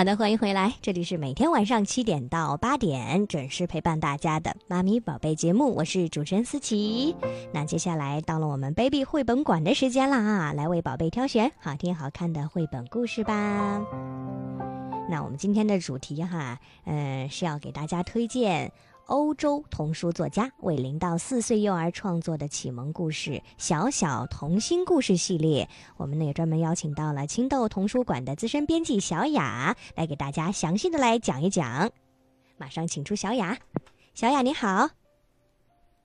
好的，欢迎回来，这里是每天晚上七点到八点准时陪伴大家的妈咪宝贝节目，我是主持人思琪。那接下来到了我们 baby 绘本馆的时间了啊，来为宝贝挑选好听好看的绘本故事吧。那我们今天的主题哈，嗯、是要给大家推荐。欧洲童书作家为零到四岁幼儿创作的启蒙故事《小小童心故事》系列，我们呢也专门邀请到了青豆童书馆的资深编辑小雅来给大家详细的来讲一讲。马上请出小雅，小雅你好，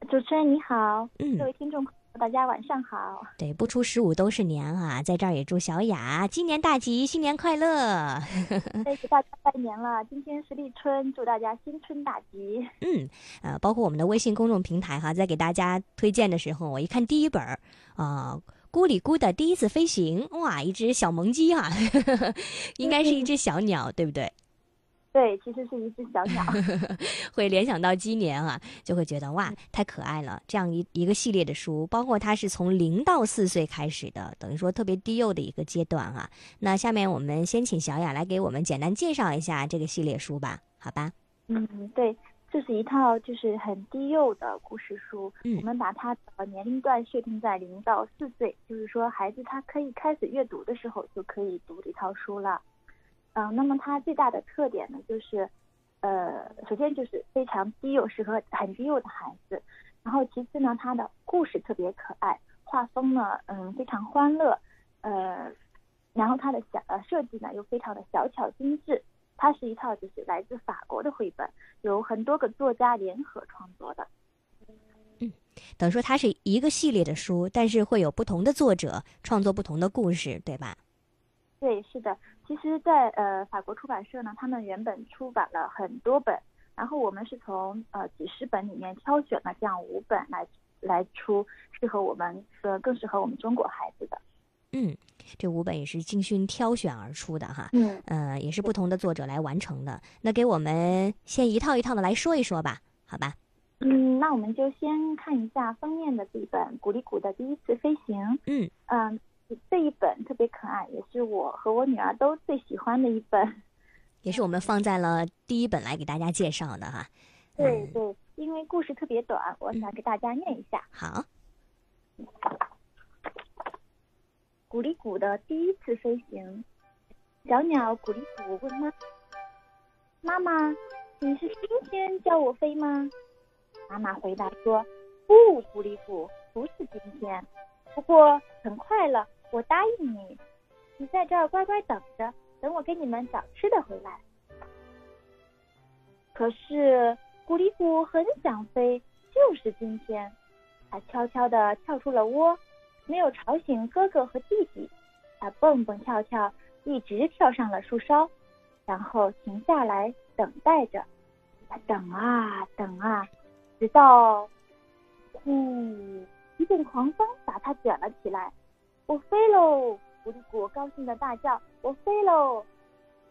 主持人你好，嗯。各位听众朋友，大家晚上好。对，不出十五都是年啊，在这儿也祝小雅今年大吉，新年快乐。再给大家拜年了，今天是立春，祝大家新春大吉。嗯，呃，包括我们的微信公众平台哈，在给大家推荐的时候，我一看第一本儿啊。咕里咕的第一次飞行，哇，一只小萌鸡啊，应该是一只小鸟，对不对？对，其实是一只小鸟。会联想到鸡年啊，就会觉得哇，太可爱了。这样一一个系列的书，包括它是从零到四岁开始的，等于说特别低幼的一个阶段啊。那下面我们先请小雅来给我们简单介绍一下这个系列书吧，好吧？嗯，对，这是一套就是很低幼的故事书。嗯我们把它的年龄段设定在零到四岁，就是说孩子他可以开始阅读的时候就可以读这套书了。嗯、那么它最大的特点呢，就是，呃，首先就是非常低幼，适合很低幼的孩子。然后其次呢，它的故事特别可爱，画风呢，嗯，非常欢乐，呃，然后它的小呃设计呢又非常的小巧精致。它是一套就是来自法国的绘本，有很多个作家联合创作的。嗯等于说它是一个系列的书，但是会有不同的作者创作不同的故事，对吧？对，是的。其实在，呃法国出版社呢，他们原本出版了很多本，然后我们是从呃几十本里面挑选了这样五本来来出，适合我们呃更适合我们中国孩子的。嗯，这五本也是精心挑选而出的哈，嗯，呃，也是不同的作者来完成的。那给我们先一套一套的来说一说吧，好吧？嗯，那我们就先看一下封面的这一本《古里古的第一次飞行》。嗯嗯，这一本特别可爱，也是我和我女儿都最喜欢的一本。也是我们放在了第一本来给大家介绍的哈。嗯对对，因为故事特别短，我想给大家念一下。好，古里古的第一次飞行，小鸟古里古问妈：“妈妈，你是今天教我飞吗？”妈妈回答说：“不，古里古，不是今天，不过很快了，我答应你，你在这儿乖乖等着，等我给你们找吃的回来。”可是古里古很想飞，就是今天，他悄悄地跳出了窝。没有吵醒哥哥和弟弟，他蹦蹦跳跳，一直跳上了树梢，然后停下来等待着。他等啊等啊，直到，呼，一阵狂风把他卷了起来。我飞喽！古里古高兴的大叫：“我飞喽！”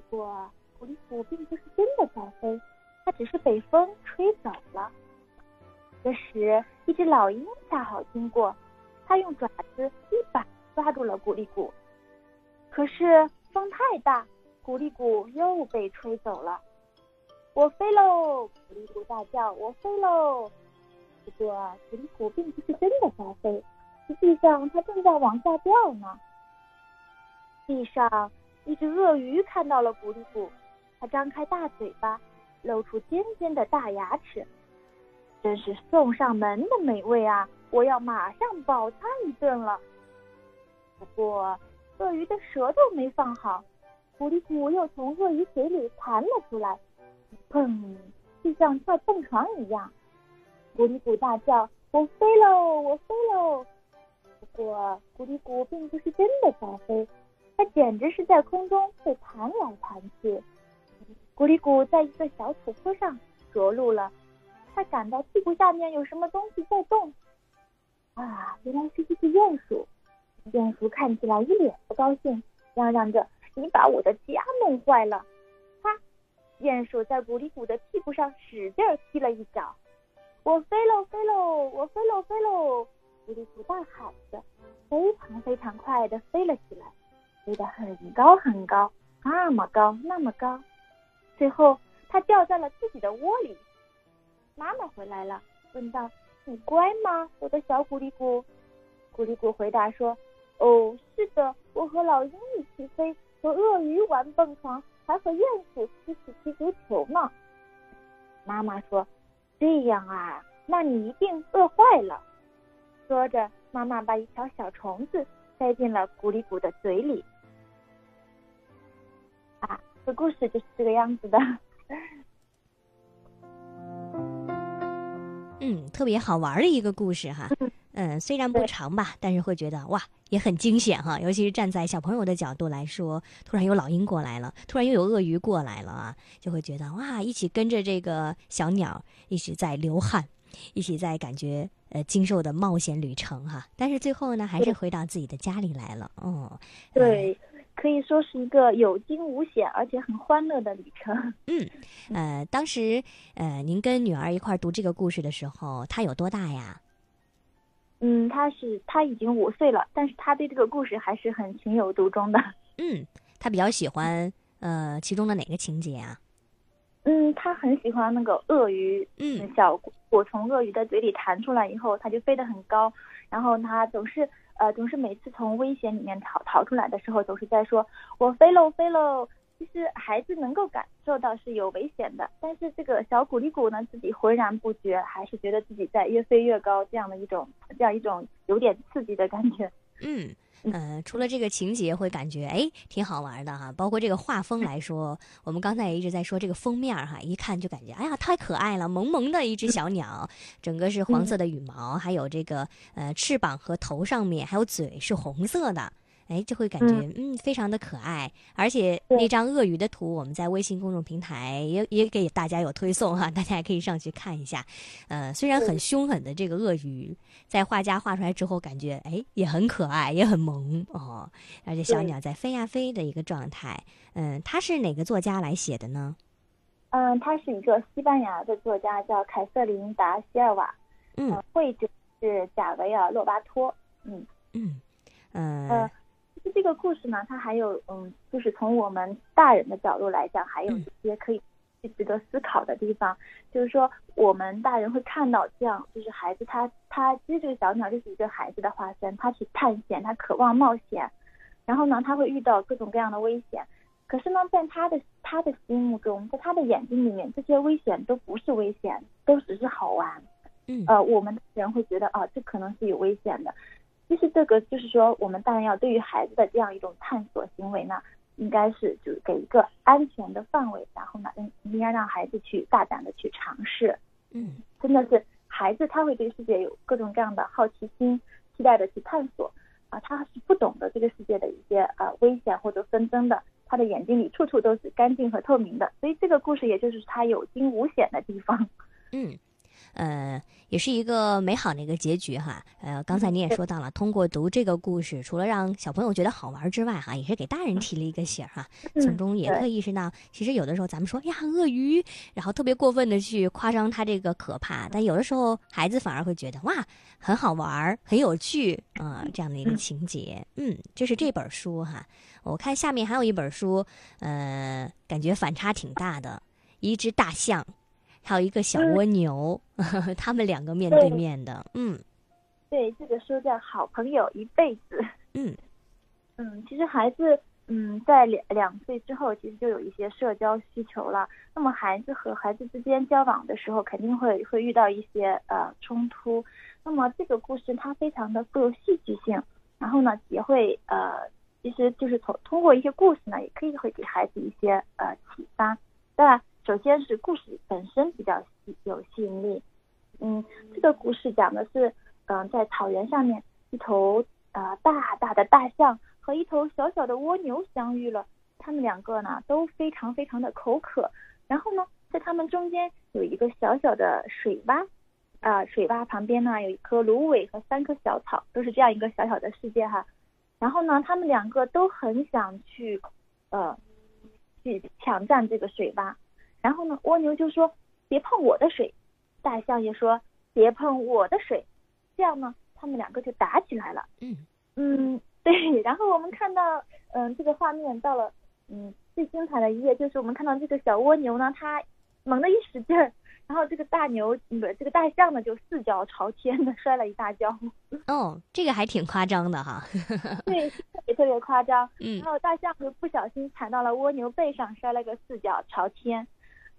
不过古里古并不是真的在飞，它只是被风吹走了。这时，一只老鹰恰好经过。它用爪子一把抓住了古里古，可是风太大，古里古又被吹走了。我飞喽！古里古大叫：“我飞喽！”不过古里古并不是真的在飞，实际上它正在往下掉呢。地上一只鳄鱼看到了古里古，它张开大嘴巴，露出尖尖的大牙齿，真是送上门的美味啊！我要马上饱餐一顿了。不过，鳄鱼的舌头没放好，古里古又从鳄鱼嘴里弹了出来，砰，就像跳蹦床一样。古里古大叫：“我飞喽，我飞喽！”不过，古里古并不是真的在飞，它简直是在空中被弹来弹去。古里古在一个小土坡上着陆了，他感到屁股下面有什么东西在动。啊，原来是一只鼹鼠。鼹鼠看起来一脸不高兴，嚷嚷着：“你把我的家弄坏了！”哈，鼹鼠在古里古的屁股上使劲踢了一脚。我飞喽，飞喽，我飞喽，飞喽！古里古大喊着，非常非常快地飞了起来，飞得很高很高，那么高，那么高，最后它掉在了自己的窝里。妈妈回来了，问道：“你乖吗，我的小古里古？”古里古回答说：“哦，是的，我和老鹰一起飞，和鳄鱼玩蹦床，还和鼹鼠一起踢足球呢。”妈妈说：“这样啊，那你一定饿坏了。”说着，妈妈把一条小虫子塞进了古里古的嘴里。啊，这故事就是这个样子的。嗯，特别好玩的一个故事哈。嗯，虽然不长吧，但是会觉得哇，也很惊险哈。尤其是站在小朋友的角度来说，突然有老鹰过来了，突然又有鳄鱼过来了啊，就会觉得哇，一起跟着这个小鸟一起在流汗，一起在感觉呃经受的冒险旅程哈。但是最后呢，还是回到自己的家里来了。嗯，对。可以说是一个有惊无险，而且很欢乐的旅程。嗯，呃，当时呃，您跟女儿一块儿读这个故事的时候，她有多大呀？嗯，她是她已经五岁了，但是她对这个故事还是很情有独钟的。嗯，她比较喜欢呃其中的哪个情节啊？嗯，她很喜欢那个鳄鱼。嗯，小果从鳄鱼的嘴里弹出来以后，它就飞得很高，然后它总是。呃，总是每次从危险里面逃逃出来的时候，总是在说“我飞喽，飞喽”。其实孩子能够感受到是有危险的，但是这个小古力古呢，自己浑然不觉，还是觉得自己在越飞越高，这样的一种这样一种有点刺激的感觉。嗯。呃，除了这个情节会感觉哎挺好玩的哈，包括这个画风来说，我们刚才也一直在说这个封面哈，一看就感觉哎呀太可爱了，萌萌的一只小鸟，整个是黄色的羽毛，还有这个呃翅膀和头上面还有嘴是红色的。哎，就会感觉嗯，非常的可爱，而且那张鳄鱼的图，我们在微信公众平台也也给大家有推送哈，大家也可以上去看一下。呃，虽然很凶狠的这个鳄鱼，在画家画出来之后，感觉哎也很可爱，也很萌哦。而且小鸟在飞呀飞的一个状态，嗯，它是哪个作家来写的呢？嗯，他是一个西班牙的作家，叫凯瑟琳达西尔瓦。嗯，绘者是贾维尔洛巴托。嗯嗯嗯。这个故事呢，它还有嗯，就是从我们大人的角度来讲，还有一些可以去值得思考的地方。就是说，我们大人会看到这样，就是孩子他他其实这个小鸟就是一个孩子的化身，他去探险，他渴望冒险，然后呢，他会遇到各种各样的危险。可是呢，在他的他的心目中，在他的眼睛里面，这些危险都不是危险，都只是好玩。嗯，呃，我们人会觉得啊，这可能是有危险的。其实这个就是说，我们大人要对于孩子的这样一种探索行为呢，应该是就是给一个安全的范围，然后呢，应应该让孩子去大胆的去尝试。嗯，真的是孩子他会对世界有各种各样的好奇心，期待的去探索。啊，他是不懂得这个世界的一些呃危险或者纷争的，他的眼睛里处处都是干净和透明的，所以这个故事也就是他有惊无险的地方。嗯。呃，也是一个美好的一个结局哈。呃，刚才你也说到了，通过读这个故事，除了让小朋友觉得好玩之外，哈，也是给大人提了一个醒哈。从中也可以意识到，其实有的时候咱们说呀，鳄鱼，然后特别过分的去夸张它这个可怕，但有的时候孩子反而会觉得哇，很好玩，很有趣啊，这样的一个情节。嗯，这是这本书哈。我看下面还有一本书，呃，感觉反差挺大的，一只大象。还有一个小蜗牛，他们两个面对面的，嗯，对，这个书叫《好朋友一辈子》，嗯嗯，其实孩子，嗯，在两两岁之后，其实就有一些社交需求了。那么孩子和孩子之间交往的时候，肯定会会遇到一些呃冲突。那么这个故事它非常的富有戏剧性，然后呢，也会呃，其实就是从通过一些故事呢，也可以会给孩子一些呃启发，对吧？首先是故事本身比较有吸引力，嗯，这个故事讲的是，嗯，在草原上面，一头呃大大的大象和一头小小的蜗牛相遇了，他们两个呢都非常非常的口渴，然后呢，在他们中间有一个小小的水洼，啊，水洼旁边呢有一棵芦苇和三棵小草，都是这样一个小小的世界哈，然后呢，他们两个都很想去，呃，去抢占这个水洼。然后呢，蜗牛就说：“别碰我的水。”大象也说：“别碰我的水。”这样呢，他们两个就打起来了。嗯嗯，对。然后我们看到，嗯，这个画面到了，嗯，最精彩的一页就是我们看到这个小蜗牛呢，它猛地一使劲儿，然后这个大牛不是这个大象呢，就四脚朝天的 摔了一大跤。哦，这个还挺夸张的哈。对，特别特别夸张。嗯然后大象就不小心踩到了蜗牛背上，摔了个四脚朝天。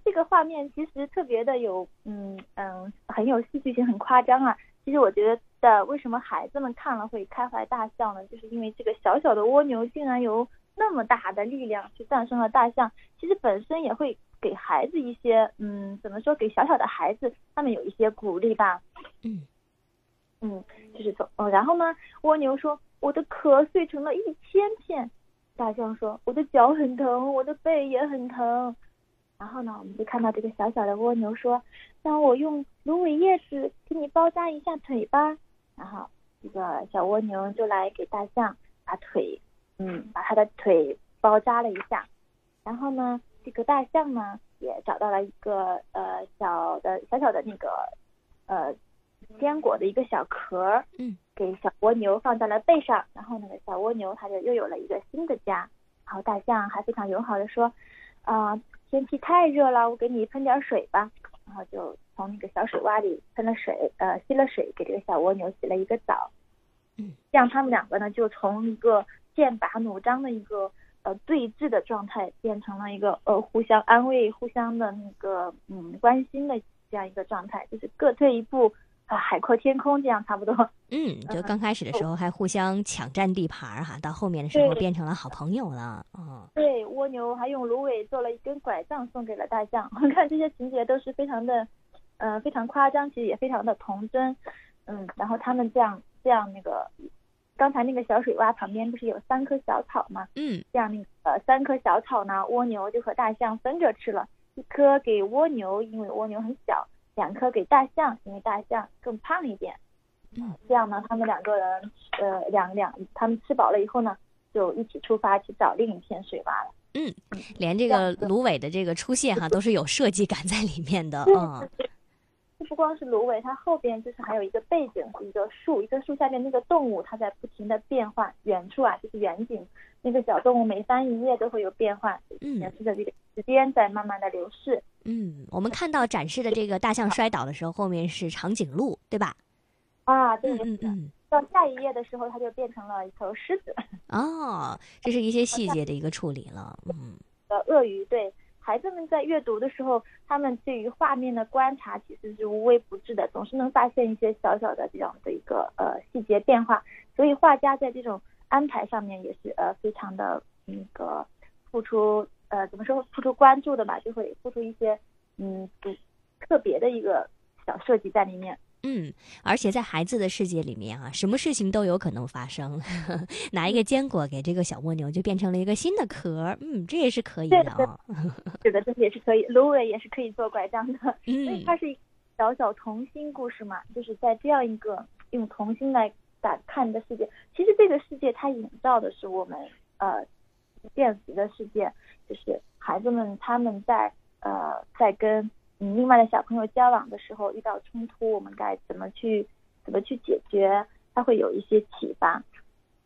这个画面其实特别的有，嗯嗯，很有戏剧性，很夸张啊。其实我觉得，为什么孩子们看了会开怀大笑呢？就是因为这个小小的蜗牛竟然有那么大的力量去战胜了大象。其实本身也会给孩子一些，嗯，怎么说？给小小的孩子他们有一些鼓励吧。嗯嗯，就是从，哦，然后呢，蜗牛说我的壳碎成了一千片，大象说我的脚很疼，我的背也很疼。然后呢，我们就看到这个小小的蜗牛说，让我用芦苇叶子给你包扎一下腿吧。然后这个小蜗牛就来给大象把腿，嗯，把它的腿包扎了一下。然后呢，这个大象呢也找到了一个呃小的小小的那个呃坚果的一个小壳儿，嗯，给小蜗牛放在了背上，然后那个小蜗牛它就又有了一个新的家。然后大象还非常友好的说，啊、天气太热了，我给你喷点水吧。然后就从那个小水洼里喷了水，呃，吸了水，给这个小蜗牛洗了一个澡。嗯，这样他们两个呢，就从一个剑拔弩张的一个呃对峙的状态，变成了一个呃互相安慰、互相的那个嗯关心的这样一个状态，就是各退一步啊、海阔天空这样差不多。嗯，就刚开始的时候还互相抢占地盘儿哈，到后面的时候对变成了好朋友了。哦，对，蜗牛还用芦苇做了一根拐杖送给了大象。我 看这些情节都是非常的，呃，非常夸张，其实也非常的童真。嗯，然后他们这样这样那个，刚才那个小水洼旁边不是有三棵小草吗？嗯这样那个呃三棵小草呢，蜗牛就和大象分着吃了，一颗给蜗牛，因为蜗牛很小；两颗给大象，因为大象更胖一点。嗯，这样呢，他们两个人呃两两他们吃饱了以后呢，就一起出发去找另一片水洼了。嗯，连这个芦苇的这个出现哈，都是有设计感在里面的。嗯这不光是芦苇，它后边就是还有一个背景，是一个树，一个树下面那个动物，它在不停的变换。远处啊，就是远景，那个小动物每翻一页都会有变换，嗯显示着这个时间在慢慢的流逝。嗯，我们看到展示的这个大象 摔倒的时候，后面是长颈鹿，对吧？啊，对嗯，嗯嗯。到下一页的时候，它就变成了一头狮子 哦，这是一些细节的一个处理了。嗯 呃鳄鱼。对孩子们在阅读的时候，他们对于画面的观察其实是无微不至的，总是能发现一些小小的这样的一个呃细节变化。所以画家在这种安排上面也是呃非常的那个付出呃怎么说付出关注的吧，就会付出一些嗯独特别的一个小设计在里面。嗯，而且在孩子的世界里面啊，什么事情都有可能发生。拿一个坚果给这个小蜗牛，就变成了一个新的壳儿。嗯，这也是可以的哦。是的，这也是可以，芦苇也是可以做拐杖的。所以嗯它是一小小童心故事嘛，就是在这样一个用童心来打看的世界。其实这个世界它营造的是我们呃现实的世界，就是孩子们他们在呃在跟嗯另外的小朋友交往的时候遇到冲突，我们该怎么去怎么去解决，他会有一些启发。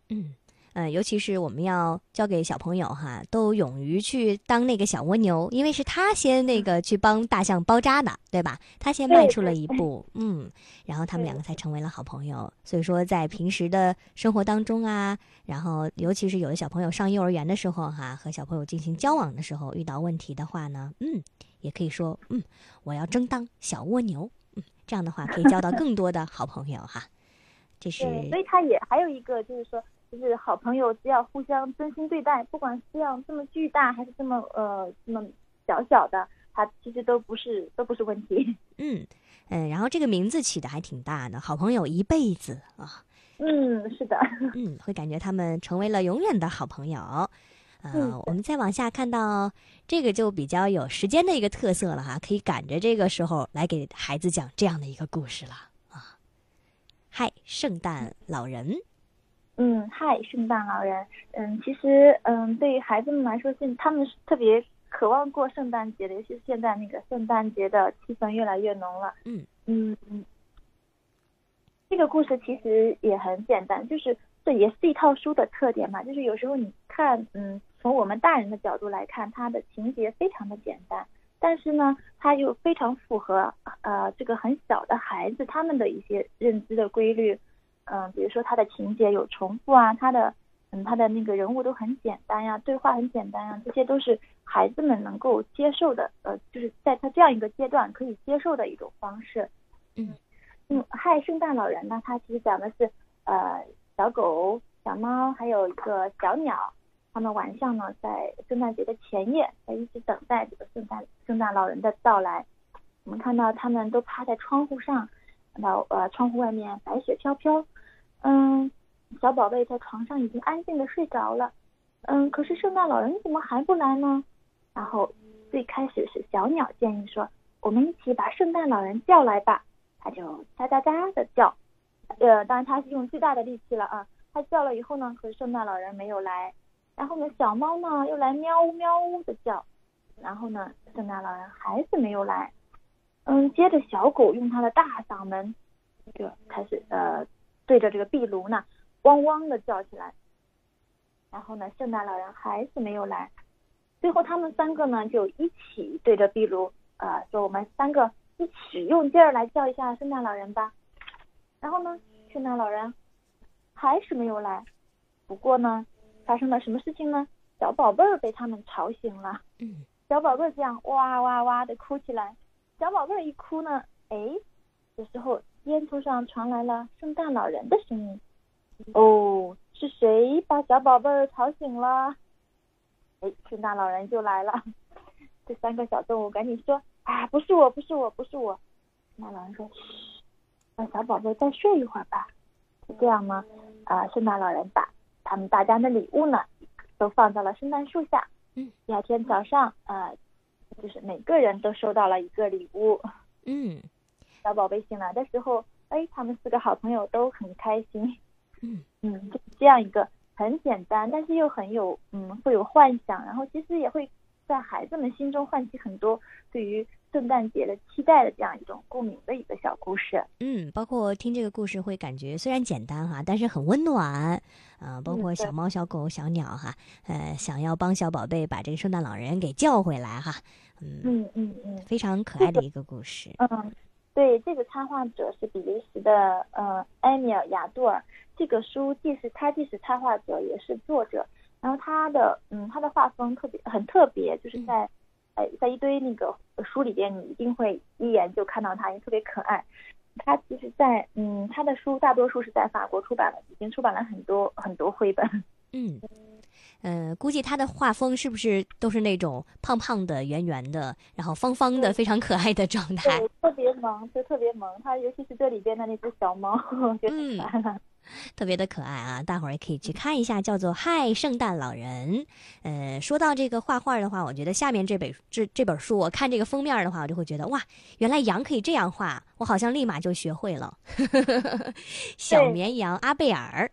嗯。嗯，尤其是我们要教给小朋友哈，都勇于去当那个小蜗牛，因为是他先那个去帮大象包扎的，对吧？他先迈出了一步，嗯，然后他们两个才成为了好朋友。所以说，在平时的生活当中啊，然后尤其是有的小朋友上幼儿园的时候哈，和小朋友进行交往的时候，遇到问题的话呢，嗯，也可以说，嗯，我要争当小蜗牛，嗯，这样的话可以交到更多的好朋友哈。这是对，所以他也还有一个就是说，就是好朋友只要互相真心对待，不管是这样这么巨大还是这么呃这么小小的，它其实都不是都不是问题。嗯嗯，然后这个名字起的还挺大的，好朋友一辈子啊，嗯，是的，嗯，会感觉他们成为了永远的好朋友。呃，嗯我们再往下看到这个就比较有时间的一个特色了哈，可以赶着这个时候来给孩子讲这样的一个故事了啊。嗨，圣诞老人，嗯，嗨，圣诞老人，嗯，其实嗯，对于孩子们来说，现他们是特别渴望过圣诞节的，尤其是现在那个圣诞节的气氛越来越浓了。嗯嗯嗯，这个故事其实也很简单，就是这也是一套书的特点嘛，就是有时候你看，嗯，从我们大人的角度来看，它的情节非常的简单，但是呢，它又非常符合呃这个很小的孩子他们的一些认知的规律。嗯，比如说它的情节有重复啊，它的嗯它的那个人物都很简单呀，对话很简单呀，这些都是孩子们能够接受的，呃，就是在他这样一个阶段可以接受的一种方式。嗯嗯，嗨，圣诞老人呢，他其实讲的是呃小狗、小猫还有一个小鸟，他们晚上呢在圣诞节的前夜在一直等待这个圣诞圣诞老人的到来。我们看到他们都趴在窗户上，看到呃窗户外面白雪飘飘。嗯，小宝贝在床上已经安静的睡着了。嗯，可是圣诞老人怎么还不来呢？然后最开始是小鸟建议说：“我们一起把圣诞老人叫来吧。”他就哒哒哒的叫，呃，当然他是用最大的力气了啊。他叫了以后呢，可是圣诞老人没有来。然后呢，小猫呢又来喵呜喵呜的叫，然后呢，圣诞老人还是没有来。嗯，接着小狗用它的大嗓门就开始呃。对着这个壁炉呢，汪汪的叫起来。然后呢，圣诞老人还是没有来。最后他们三个呢，就一起对着壁炉，呃，说我们三个一起用劲儿来叫一下圣诞老人吧。然后呢，圣诞老人还是没有来。不过呢，发生了什么事情呢？小宝贝儿被他们吵醒了。嗯。小宝贝儿这样哇哇哇的哭起来。小宝贝儿一哭呢，哎，这时候。烟囱上传来了圣诞老人的声音。哦，是谁把小宝贝儿吵醒了？哎，圣诞老人就来了。这三个小动物赶紧说：“啊，不是我，不是我，不是我。”圣诞老人说：“嘘，让小宝贝再睡一会儿吧。”是这样吗？啊，圣诞老人把他们大家的礼物呢，都放到了圣诞树下。嗯。第二天早上，啊，就是每个人都收到了一个礼物。嗯。小宝贝醒来的时候，哎，他们四个好朋友都很开心。嗯 嗯，就这样一个很简单，但是又很有嗯会有幻想，然后其实也会在孩子们心中唤起很多对于圣诞节的期待的这样一种共鸣的一个小故事。嗯，包括听这个故事会感觉虽然简单哈，但是很温暖啊。包括小猫、小狗、小鸟哈，呃，想要帮小宝贝把这个圣诞老人给叫回来哈。嗯嗯嗯嗯，非常可爱的一个故事。嗯。对，这个插画者是比利时的呃埃米尔雅杜尔。这个书既是他既是插画者，也是作者。然后他的嗯他的画风特别很特别，就是在呃在一堆那个书里边，你一定会一眼就看到他，因为特别可爱。他其实，在嗯他的书大多数是在法国出版的，已经出版了很多很多绘本。嗯。嗯，估计他的画风是不是都是那种胖胖的、圆圆的，然后方方的、非常可爱的状态？特别萌，就特别萌。他尤其是这里边的那只小猫，觉得可爱特别的可爱啊！大伙儿也可以去看一下，叫做《嗨，圣诞老人》。呃，说到这个画画的话，我觉得下面这本这这本书，我看这个封面的话，我就会觉得哇，原来羊可以这样画，我好像立马就学会了。小绵羊阿贝尔，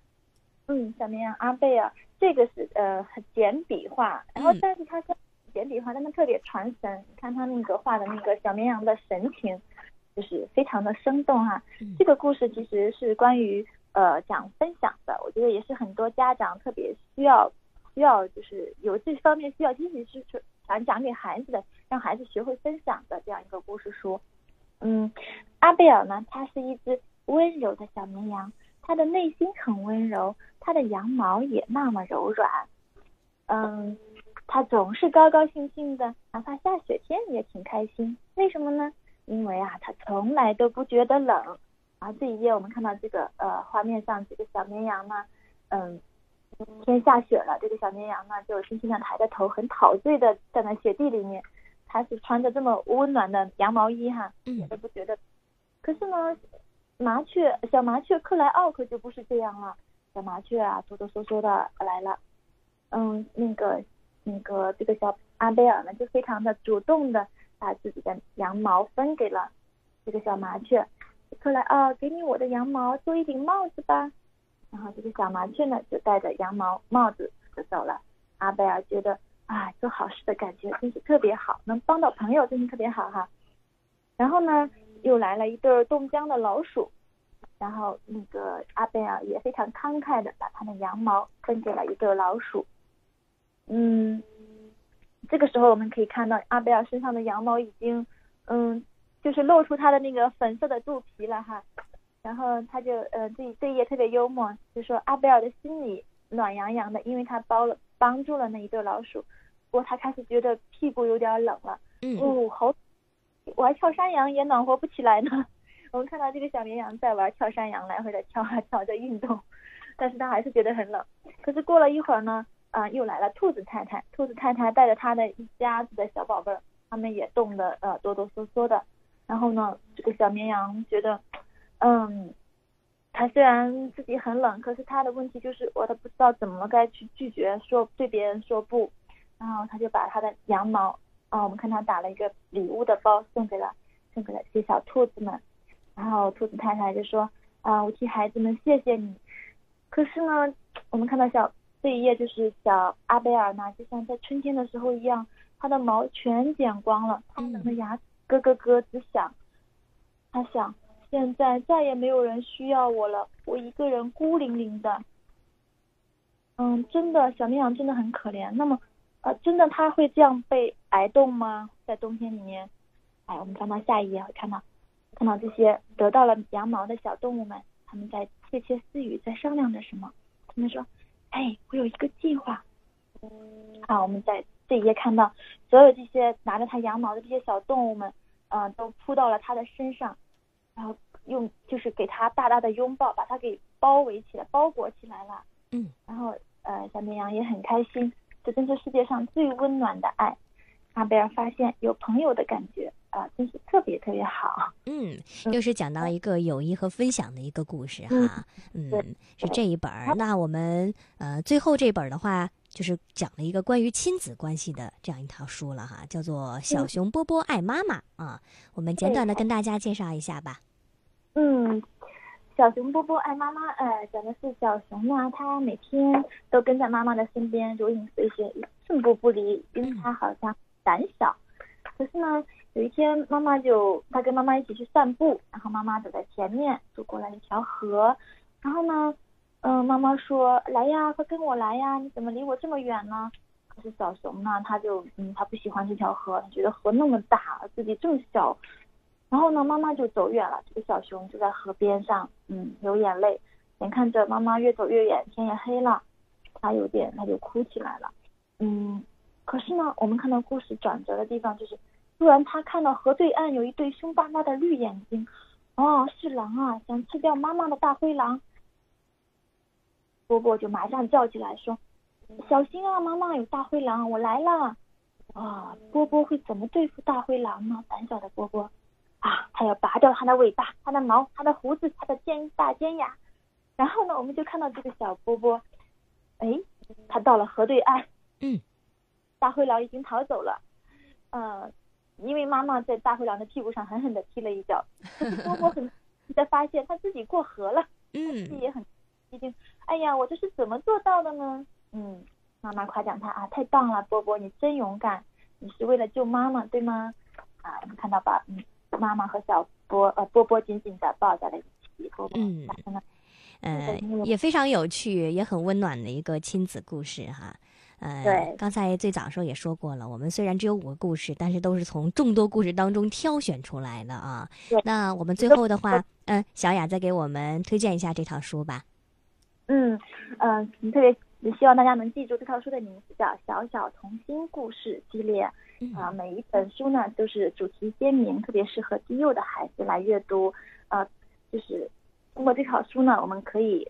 嗯，小绵羊阿贝尔。这个是呃简笔画，然后但是它是简笔画，但它特别传神。你看他那个画的那个小绵羊的神情，就是非常的生动哈。这个故事其实是关于呃讲分享的，我觉得也是很多家长特别需要需要就是有这方面需要，其实是想讲给孩子的，让孩子学会分享的这样一个故事书。嗯，阿贝尔呢，它是一只温柔的小绵羊。它的内心很温柔，它的羊毛也那么柔软，嗯，它总是高高兴兴的，哪怕下雪天也挺开心。为什么呢？因为啊，它从来都不觉得冷。然后这一页我们看到这个呃画面上这个小绵羊呢，嗯，天下雪了，这个小绵羊呢就轻轻的抬着头，很陶醉的站在雪地里面。它是穿着这么温暖的羊毛衣哈，一点都不觉得。可是呢。麻雀，小麻雀克莱奥可就不是这样了。小麻雀啊，哆哆嗦嗦的来了。嗯，那个，那个，这个小阿贝尔呢，就非常的主动的把自己的羊毛分给了这个小麻雀。克莱奥，给你我的羊毛做一顶帽子吧。然后这个小麻雀呢，就戴着羊毛帽子就走了。阿贝尔觉得啊，做好事的感觉真是特别好，能帮到朋友真是特别好哈。然后呢？又来了一对冻僵的老鼠，然后那个阿贝尔也非常慷慨的把他的羊毛分给了一对老鼠。嗯，这个时候我们可以看到阿贝尔身上的羊毛已经，嗯，就是露出他的那个粉色的肚皮了哈。然后他就，呃，这这一页特别幽默，就说阿贝尔的心里暖洋洋的，因为他包了帮助了那一对老鼠。不过他开始觉得屁股有点冷了，嗯，哦，好，玩跳山羊也暖和不起来呢。我们看到这个小绵羊在玩跳山羊，来回的跳啊跳，在运动，但是他还是觉得很冷。可是过了一会儿呢，啊，又来了兔子太太，兔子太太带着他的一家子的小宝贝儿，他们也冻得呃哆哆嗦嗦的。然后呢，这个小绵羊觉得。嗯，他虽然自己很冷，可是他的问题就是，我都不知道怎么该去拒绝说对别人说不，然后他就把他的羊毛啊，我们看他打了一个礼物的包送给了送给了这些小兔子们，然后兔子太太就说啊，我替孩子们谢谢你。可是呢，我们看到小这一页就是小阿贝尔呢，就像在春天的时候一样，他的毛全剪光了，他的牙咯咯咯直响，他想。现在再也没有人需要我了，我一个人孤零零的。嗯，真的，小绵羊真的很可怜。那么，呃，真的他会这样被挨冻吗？在冬天里面？哎，我们翻到下一页会看到，看到这些得到了羊毛的小动物们，他们在窃窃私语，在商量着什么？他们说：“哎，我有一个计划。”好，我们在这一页看到，所有这些拿着它羊毛的这些小动物们，嗯，都扑到了它的身上。然后用就是给它大大的拥抱，把它给包围起来，包裹起来了。嗯，然后呃，小绵羊也很开心，这真是世界上最温暖的爱。阿贝尔发现有朋友的感觉啊，真是特别特别好。嗯，又是讲到一个友谊和分享的一个故事哈。嗯，是这一本儿。那我们呃最后这本的话，就是讲了一个关于亲子关系的这样一套书了哈，叫做《小熊波波爱妈妈》啊。我们简短的跟大家介绍一下吧。嗯，小熊波波爱妈妈，哎，讲的是小熊呢，它每天都跟在妈妈的身边，如影随形，寸步不离，因为它好像胆小。可是呢，有一天妈妈就，它跟妈妈一起去散步，然后妈妈走在前面，走过来一条河，然后呢，嗯，妈妈说，来呀，快跟我来呀，你怎么离我这么远呢？可是小熊呢，它就，嗯，它不喜欢这条河，它觉得河那么大，自己这么小。然后呢，妈妈就走远了。这个小熊就在河边上，嗯，流眼泪。眼看着妈妈越走越远，天也黑了，它有点，它就哭起来了。嗯，可是呢，我们看到故事转折的地方就是，突然他看到河对岸有一对凶巴巴的绿眼睛，哦，是狼啊，想吃掉妈妈的大灰狼。波波就马上叫起来说：“小心啊，妈妈有大灰狼，我来了。”啊，波波会怎么对付大灰狼呢？胆小的波波。啊，他要拔掉它的尾巴、它的毛、它的胡子、它的尖大尖牙，然后呢，我们就看到这个小波波，哎，他到了河对岸，嗯，大灰狼已经逃走了，呃，因为妈妈在大灰狼的屁股上狠狠的踢了一脚，波波很才发现他自己过河了，嗯，自己也很，毕竟，哎呀，我这是怎么做到的呢？嗯，妈妈夸奖他啊，太棒了，波波，你真勇敢，你是为了救妈妈，对吗？啊，我们看到吧，嗯。妈妈和小波呃波波紧紧的抱在了一起，波波嗯呃也非常有趣，也很温暖的一个亲子故事哈。呃，对，刚才最早时候也说过了，我们虽然只有五个故事，但是都是从众多故事当中挑选出来的啊。那我们最后的话，嗯，小雅再给我们推荐一下这套书吧。嗯嗯，特别希望大家能记住这套书的名字叫《小小童心故事系列》。啊，每一本书呢都是主题鲜明，特别适合低幼的孩子来阅读。呃，就是通过这套书呢，我们可以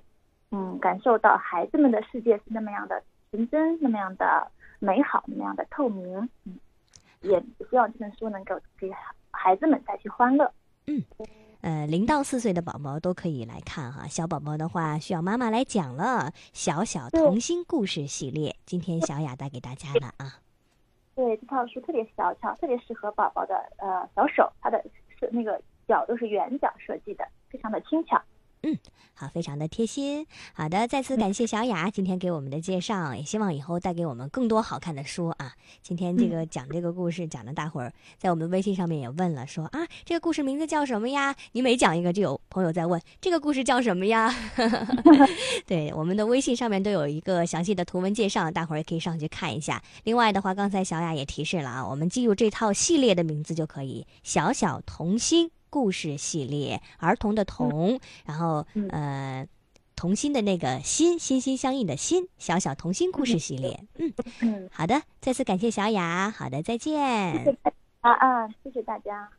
嗯感受到孩子们的世界是那么样的纯真，那么样的美好，那么样的透明。嗯，也希望这本书能够给孩子们带去欢乐。嗯，呃，零到四岁的宝宝都可以来看哈。小宝宝的话需要妈妈来讲了。小小童心故事系列，今天小雅带给大家的啊。对这套书特别小巧，特别适合宝宝的呃小手，它的是那个脚都是圆角设计的，非常的轻巧。嗯，好，非常的贴心。好的，再次感谢小雅今天给我们的介绍，也希望以后带给我们更多好看的书啊。今天这个讲这个故事讲的，大伙儿在我们微信上面也问了，说啊，这个故事名字叫什么呀？你每讲一个，就有朋友在问这个故事叫什么呀？对，我们的微信上面都有一个详细的图文介绍，大伙儿也可以上去看一下。另外的话，刚才小雅也提示了啊，我们记住这套系列的名字就可以，小小童心故事系列，儿童的童，然后呃。童心的那个心，心心相印的心，小小童心故事系列。嗯嗯，好的，再次感谢小雅。好的，再见。啊啊，谢谢大家。